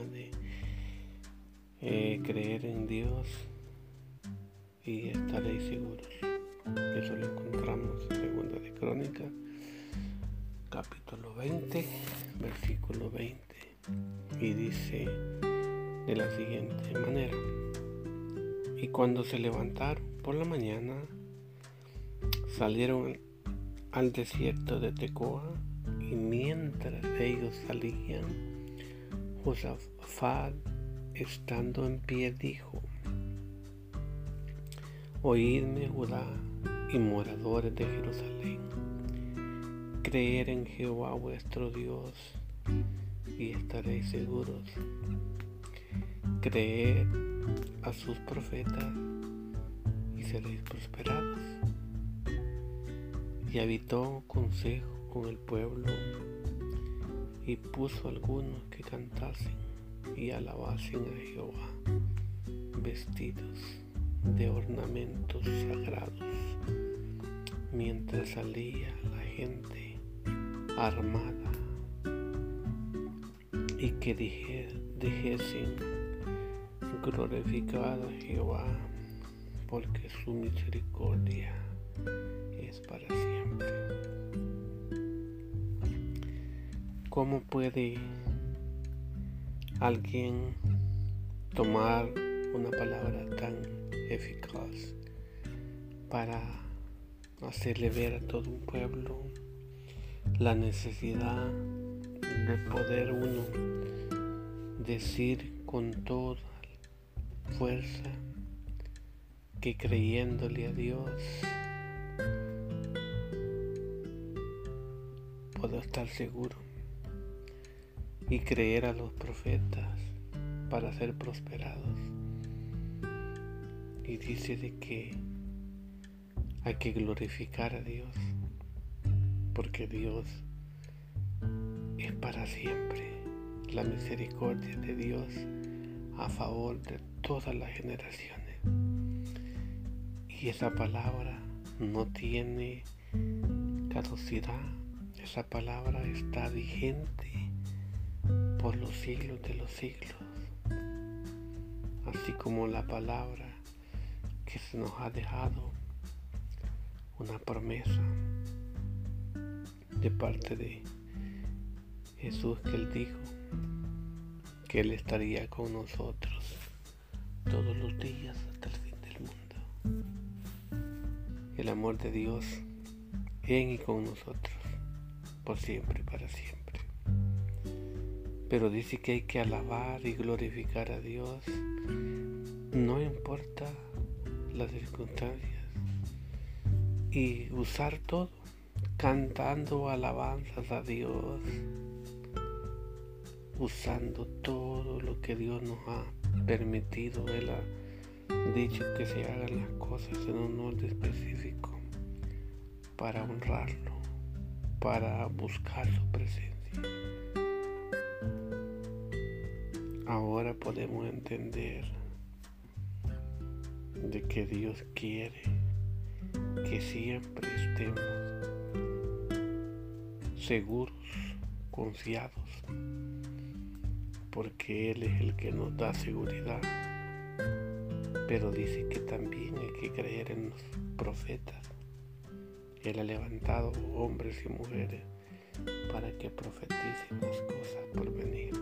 de eh, creer en Dios y estaréis seguros. Eso lo encontramos en Segunda de Crónica, capítulo 20, versículo 20. Y dice de la siguiente manera. Y cuando se levantaron por la mañana, salieron al desierto de Tecoa y mientras ellos salían, Josafat estando en pie dijo, Oídme Judá y moradores de Jerusalén, creer en Jehová vuestro Dios y estaréis seguros. Creed a sus profetas y seréis prosperados. Y habitó consejo con el pueblo y puso algunos que cantasen y alabasen a Jehová, vestidos de ornamentos sagrados, mientras salía la gente armada y que dijesen glorificado a Jehová, porque su misericordia es para siempre. ¿Cómo puede alguien tomar una palabra tan eficaz para hacerle ver a todo un pueblo la necesidad de poder uno decir con toda fuerza que creyéndole a Dios puedo estar seguro y creer a los profetas para ser prosperados. Y dice de que hay que glorificar a Dios, porque Dios es para siempre. La misericordia de Dios a favor de todas las generaciones. Y esa palabra no tiene caducidad, esa palabra está vigente los siglos de los siglos, así como la palabra que se nos ha dejado una promesa de parte de Jesús que él dijo que él estaría con nosotros todos los días hasta el fin del mundo. El amor de Dios en y con nosotros, por siempre y para siempre pero dice que hay que alabar y glorificar a Dios, no importa las circunstancias, y usar todo, cantando alabanzas a Dios, usando todo lo que Dios nos ha permitido, Él ha dicho que se hagan las cosas en un orden específico para honrarlo, para buscar su presencia. Ahora podemos entender de que Dios quiere que siempre estemos seguros, confiados, porque Él es el que nos da seguridad. Pero dice que también hay que creer en los profetas. Él ha levantado hombres y mujeres para que profeticen las cosas por venir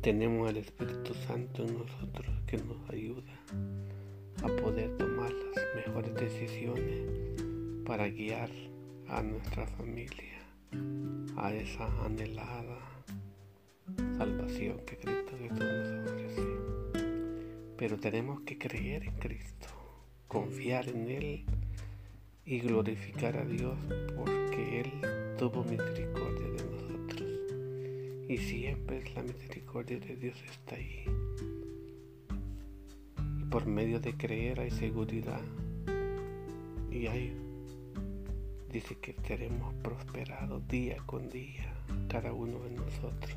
tenemos al Espíritu Santo en nosotros que nos ayuda a poder tomar las mejores decisiones para guiar a nuestra familia a esa anhelada salvación que Cristo Jesús nos ofrece. Pero tenemos que creer en Cristo, confiar en Él y glorificar a Dios porque Él tuvo misericordia de y siempre la misericordia de Dios está ahí. Y por medio de creer hay seguridad y hay, dice que seremos prosperados día con día, cada uno de nosotros,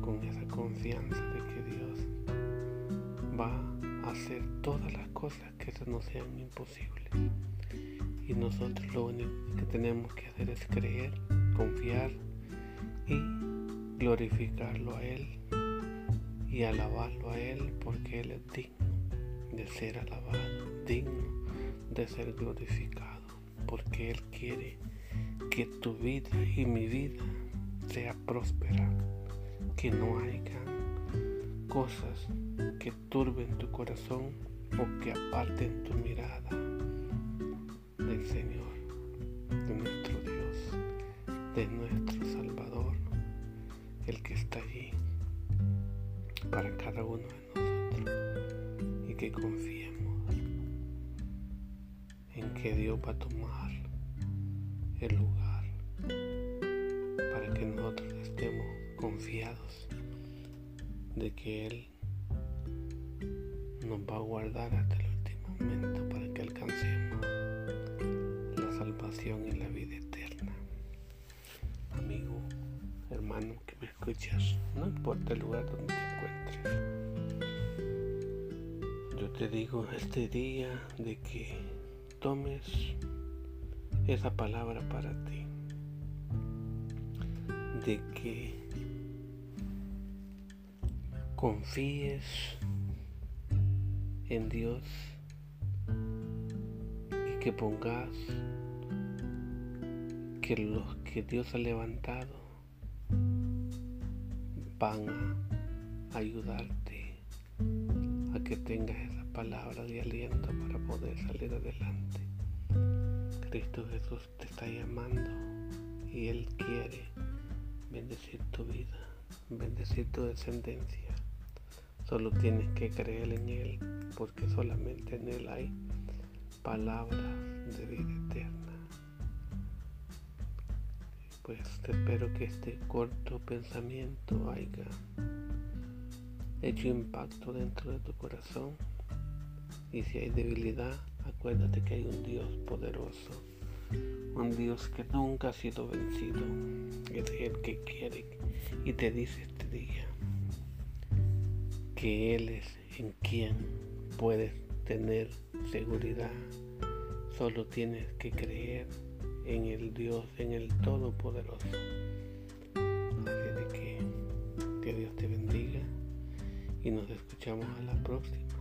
con esa confianza de que Dios va a hacer todas las cosas que no sean imposibles. Y nosotros lo único que tenemos que hacer es creer, confiar glorificarlo a Él y alabarlo a Él porque Él es digno de ser alabado, digno de ser glorificado, porque Él quiere que tu vida y mi vida sea próspera, que no haya cosas que turben tu corazón o que aparten tu mirada del Señor, de nuestro Dios, de nuestro el que está allí para cada uno de nosotros y que confiemos en que Dios va a tomar el lugar para que nosotros estemos confiados de que Él nos va a guardar hasta el último momento para que alcancemos la salvación y la hermano que me escuchas, no importa el lugar donde te encuentres. Yo te digo este día de que tomes esa palabra para ti. De que confíes en Dios y que pongas que los que Dios ha levantado van a ayudarte a que tengas esa palabra de aliento para poder salir adelante. Cristo Jesús te está llamando y Él quiere bendecir tu vida, bendecir tu descendencia. Solo tienes que creer en Él porque solamente en Él hay palabras de vida eterna. Pues espero que este corto pensamiento haya hecho impacto dentro de tu corazón y si hay debilidad Acuérdate que hay un Dios poderoso, un Dios que nunca ha sido vencido, es el que quiere y te dice este día que Él es en quien puedes tener seguridad. Solo tienes que creer en el Dios, en el Todopoderoso. Así de que, que Dios te bendiga y nos escuchamos a la próxima.